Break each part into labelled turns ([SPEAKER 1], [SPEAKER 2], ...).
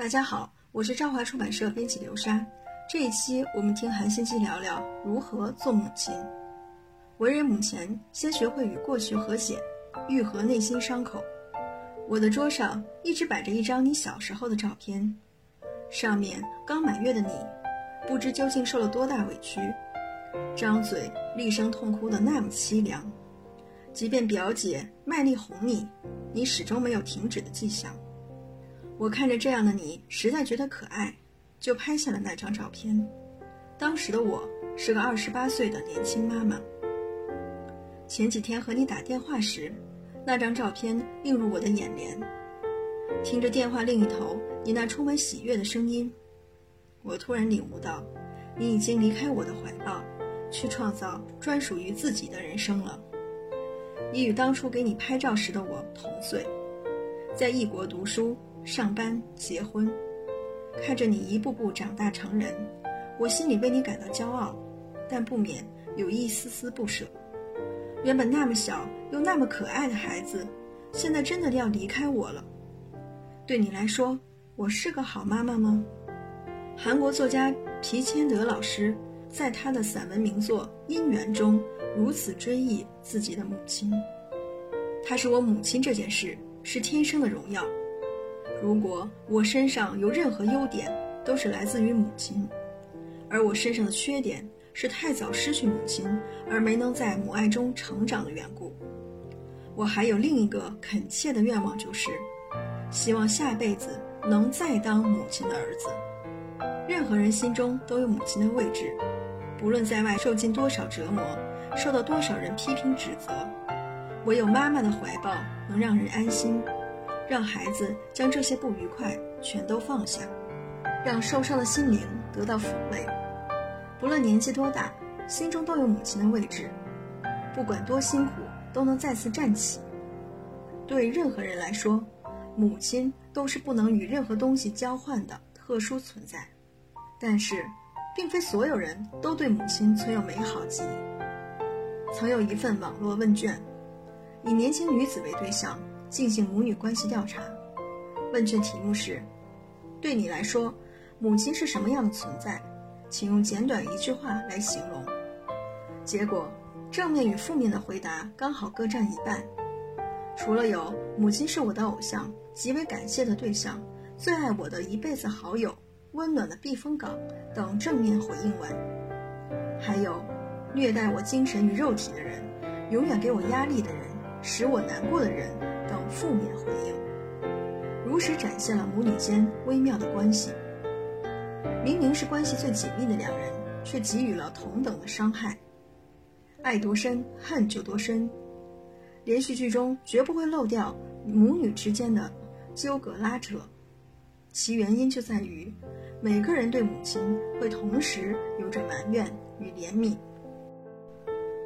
[SPEAKER 1] 大家好，我是朝华出版社编辑刘莎。这一期我们听韩欣姬聊聊如何做母亲。为人母前，先学会与过去和解，愈合内心伤口。我的桌上一直摆着一张你小时候的照片，上面刚满月的你，不知究竟受了多大委屈，张嘴厉声痛哭的那么凄凉。即便表姐卖力哄你，你始终没有停止的迹象。我看着这样的你，实在觉得可爱，就拍下了那张照片。当时的我是个二十八岁的年轻妈妈。前几天和你打电话时，那张照片映入我的眼帘。听着电话另一头你那充满喜悦的声音，我突然领悟到，你已经离开我的怀抱，去创造专属于自己的人生了。你与当初给你拍照时的我同岁，在异国读书。上班、结婚，看着你一步步长大成人，我心里为你感到骄傲，但不免有一丝丝不舍。原本那么小又那么可爱的孩子，现在真的要离开我了。对你来说，我是个好妈妈吗？韩国作家皮千德老师在他的散文名作《姻缘》中如此追忆自己的母亲：“她是我母亲，这件事是天生的荣耀。”如果我身上有任何优点，都是来自于母亲；而我身上的缺点是太早失去母亲，而没能在母爱中成长的缘故。我还有另一个恳切的愿望，就是希望下辈子能再当母亲的儿子。任何人心中都有母亲的位置，不论在外受尽多少折磨，受到多少人批评指责，唯有妈妈的怀抱能让人安心。让孩子将这些不愉快全都放下，让受伤的心灵得到抚慰。不论年纪多大，心中都有母亲的位置。不管多辛苦，都能再次站起。对任何人来说，母亲都是不能与任何东西交换的特殊存在。但是，并非所有人都对母亲存有美好记忆。曾有一份网络问卷，以年轻女子为对象。进行母女关系调查，问卷题目是：对你来说，母亲是什么样的存在？请用简短一句话来形容。结果，正面与负面的回答刚好各占一半。除了有“母亲是我的偶像，极为感谢的对象，最爱我的一辈子好友，温暖的避风港”等正面回应外，还有“虐待我精神与肉体的人，永远给我压力的人，使我难过的人”。负面回应，如实展现了母女间微妙的关系。明明是关系最紧密的两人，却给予了同等的伤害。爱多深，恨就多深。连续剧中绝不会漏掉母女之间的纠葛拉扯，其原因就在于每个人对母亲会同时有着埋怨与怜悯。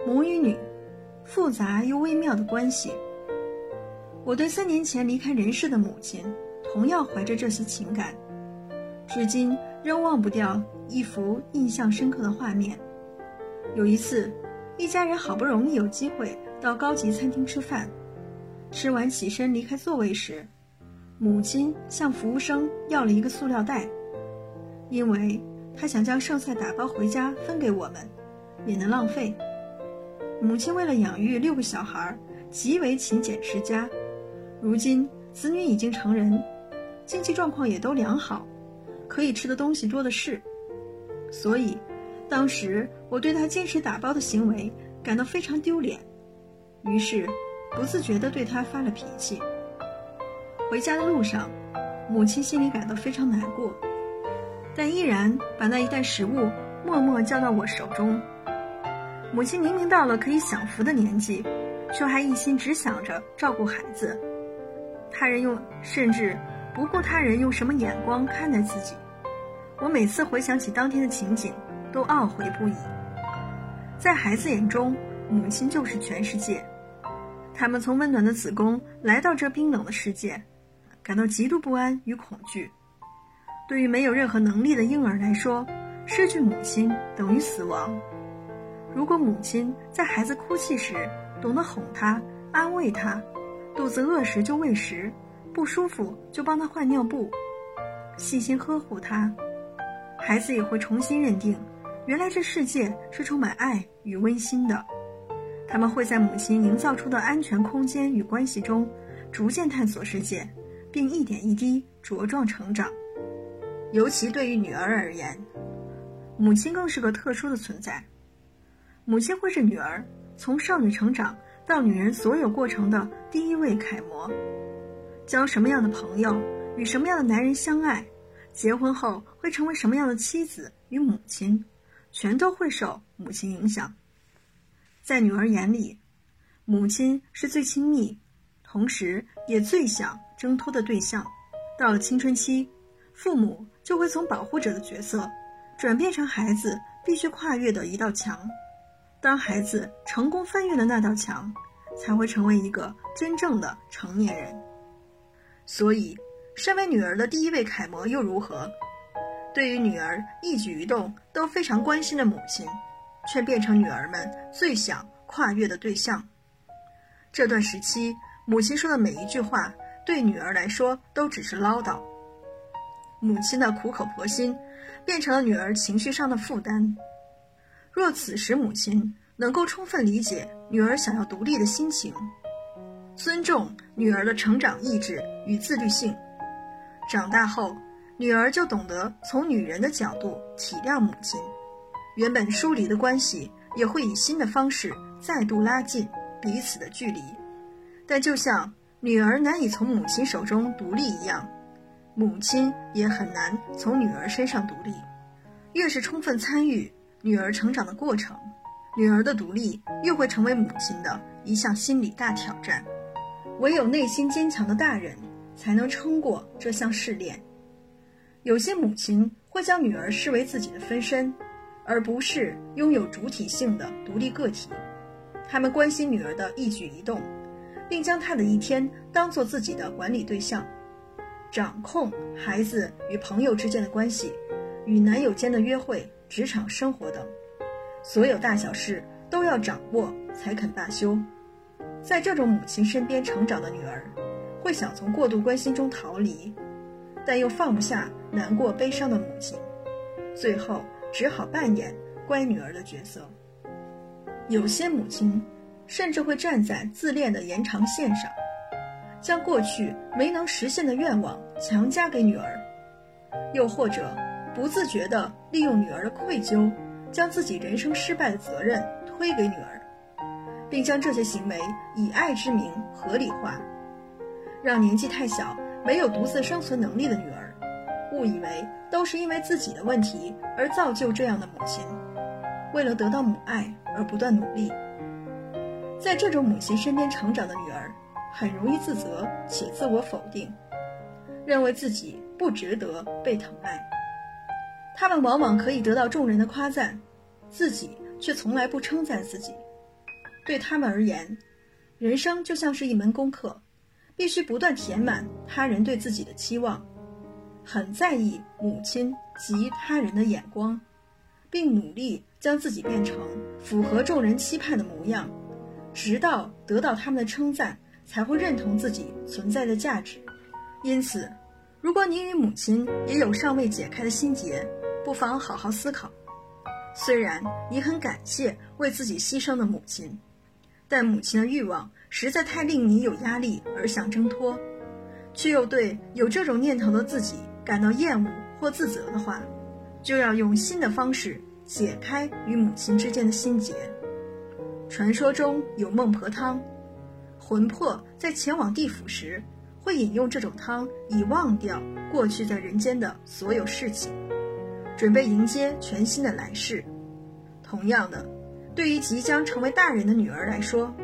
[SPEAKER 1] 母与女，复杂又微妙的关系。我对三年前离开人世的母亲，同样怀着这些情感，至今仍忘不掉一幅印象深刻的画面。有一次，一家人好不容易有机会到高级餐厅吃饭，吃完起身离开座位时，母亲向服务生要了一个塑料袋，因为她想将剩菜打包回家分给我们，免得浪费。母亲为了养育六个小孩，极为勤俭持家。如今子女已经成人，经济状况也都良好，可以吃的东西多的是，所以当时我对他坚持打包的行为感到非常丢脸，于是不自觉地对他发了脾气。回家的路上，母亲心里感到非常难过，但依然把那一袋食物默默交到我手中。母亲明明到了可以享福的年纪，却还一心只想着照顾孩子。他人用，甚至不顾他人用什么眼光看待自己。我每次回想起当天的情景，都懊悔不已。在孩子眼中，母亲就是全世界。他们从温暖的子宫来到这冰冷的世界，感到极度不安与恐惧。对于没有任何能力的婴儿来说，失去母亲等于死亡。如果母亲在孩子哭泣时懂得哄他、安慰他，肚子饿时就喂食，不舒服就帮他换尿布。细心呵护他，孩子也会重新认定，原来这世界是充满爱与温馨的。他们会在母亲营造出的安全空间与关系中，逐渐探索世界，并一点一滴茁壮成长。尤其对于女儿而言，母亲更是个特殊的存在。母亲会是女儿从少女成长到女人所有过程的第一位楷模。交什么样的朋友，与什么样的男人相爱，结婚后会成为什么样的妻子与母亲，全都会受母亲影响。在女儿眼里，母亲是最亲密，同时也最想挣脱的对象。到了青春期，父母就会从保护者的角色，转变成孩子必须跨越的一道墙。当孩子成功翻越了那道墙，才会成为一个真正的成年人。所以，身为女儿的第一位楷模又如何？对于女儿一举一动都非常关心的母亲。却变成女儿们最想跨越的对象。这段时期，母亲说的每一句话，对女儿来说都只是唠叨。母亲的苦口婆心，变成了女儿情绪上的负担。若此时母亲能够充分理解女儿想要独立的心情，尊重女儿的成长意志与自律性，长大后，女儿就懂得从女人的角度体谅母亲。原本疏离的关系也会以新的方式再度拉近彼此的距离，但就像女儿难以从母亲手中独立一样，母亲也很难从女儿身上独立。越是充分参与女儿成长的过程，女儿的独立又会成为母亲的一项心理大挑战。唯有内心坚强的大人，才能撑过这项试炼。有些母亲会将女儿视为自己的分身。而不是拥有主体性的独立个体，他们关心女儿的一举一动，并将她的一天当做自己的管理对象，掌控孩子与朋友之间的关系，与男友间的约会、职场生活等，所有大小事都要掌握才肯罢休。在这种母亲身边成长的女儿，会想从过度关心中逃离，但又放不下难过悲伤的母亲，最后。只好扮演乖女儿的角色。有些母亲甚至会站在自恋的延长线上，将过去没能实现的愿望强加给女儿，又或者不自觉地利用女儿的愧疚，将自己人生失败的责任推给女儿，并将这些行为以爱之名合理化，让年纪太小、没有独自生存能力的女儿。误以为都是因为自己的问题而造就这样的母亲，为了得到母爱而不断努力。在这种母亲身边成长的女儿，很容易自责且自我否定，认为自己不值得被疼爱。他们往往可以得到众人的夸赞，自己却从来不称赞自己。对他们而言，人生就像是一门功课，必须不断填满他人对自己的期望。很在意母亲及他人的眼光，并努力将自己变成符合众人期盼的模样，直到得到他们的称赞，才会认同自己存在的价值。因此，如果你与母亲也有尚未解开的心结，不妨好好思考。虽然你很感谢为自己牺牲的母亲，但母亲的欲望实在太令你有压力而想挣脱，却又对有这种念头的自己。感到厌恶或自责的话，就要用新的方式解开与母亲之间的心结。传说中有孟婆汤，魂魄在前往地府时会饮用这种汤，以忘掉过去在人间的所有事情，准备迎接全新的来世。同样的，对于即将成为大人的女儿来说，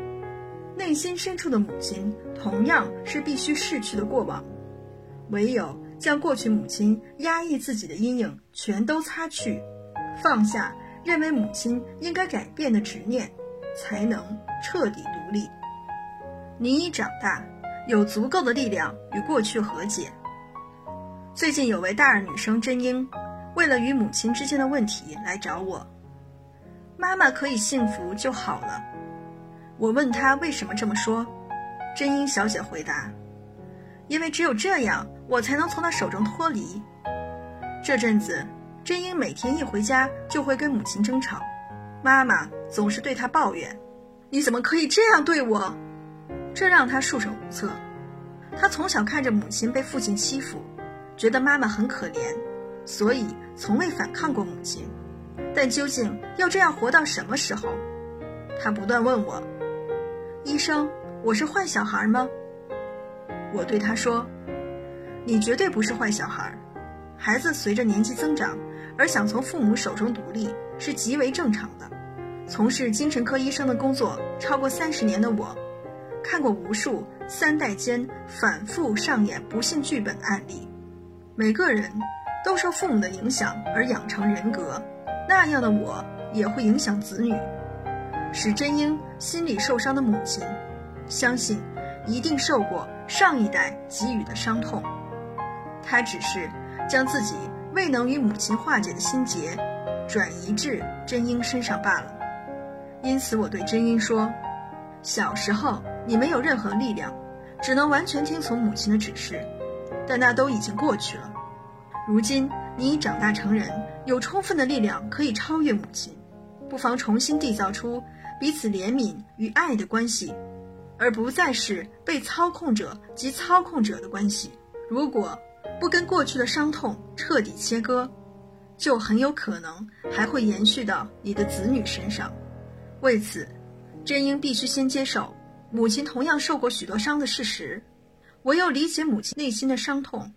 [SPEAKER 1] 内心深处的母亲同样是必须逝去的过往，唯有。将过去母亲压抑自己的阴影全都擦去，放下认为母亲应该改变的执念，才能彻底独立。你已长大，有足够的力量与过去和解。最近有位大二女生真英，为了与母亲之间的问题来找我。妈妈可以幸福就好了。我问她为什么这么说，真英小姐回答：因为只有这样。我才能从他手中脱离。这阵子，真英每天一回家就会跟母亲争吵，妈妈总是对她抱怨：“你怎么可以这样对我？”这让她束手无策。她从小看着母亲被父亲欺负，觉得妈妈很可怜，所以从未反抗过母亲。但究竟要这样活到什么时候？他不断问我：“医生，我是坏小孩吗？”我对他说：“你绝对不是坏小孩。孩子随着年纪增长而想从父母手中独立是极为正常的。从事精神科医生的工作超过三十年的我。”看过无数三代间反复上演不幸剧本的案例，每个人都受父母的影响而养成人格，那样的我也会影响子女，使真英心里受伤的母亲，相信一定受过上一代给予的伤痛，他只是将自己未能与母亲化解的心结，转移至真英身上罢了。因此，我对真英说。小时候，你没有任何力量，只能完全听从母亲的指示，但那都已经过去了。如今你已长大成人，有充分的力量可以超越母亲，不妨重新缔造出彼此怜悯与爱的关系，而不再是被操控者及操控者的关系。如果不跟过去的伤痛彻底切割，就很有可能还会延续到你的子女身上。为此。真英必须先接受母亲同样受过许多伤的事实，唯有理解母亲内心的伤痛，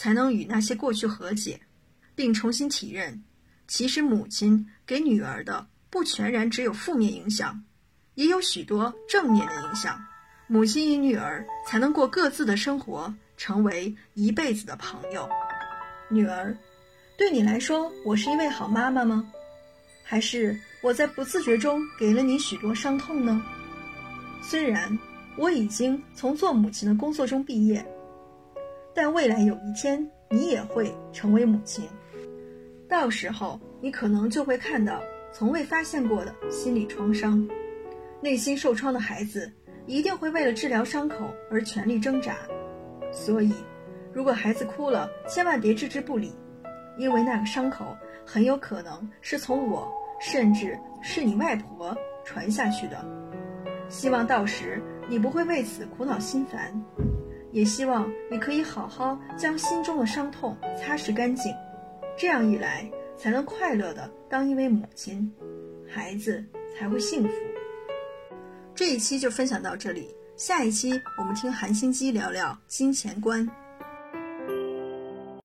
[SPEAKER 1] 才能与那些过去和解，并重新体认，其实母亲给女儿的不全然只有负面影响，也有许多正面的影响。母亲与女儿才能过各自的生活，成为一辈子的朋友。女儿，对你来说，我是一位好妈妈吗？还是？我在不自觉中给了你许多伤痛呢。虽然我已经从做母亲的工作中毕业，但未来有一天你也会成为母亲，到时候你可能就会看到从未发现过的心理创伤。内心受创的孩子一定会为了治疗伤口而全力挣扎。所以，如果孩子哭了，千万别置之不理，因为那个伤口很有可能是从我。甚至是你外婆传下去的。希望到时你不会为此苦恼心烦，也希望你可以好好将心中的伤痛擦拭干净，这样一来才能快乐的当一位母亲，孩子才会幸福。这一期就分享到这里，下一期我们听韩星机聊聊金钱观。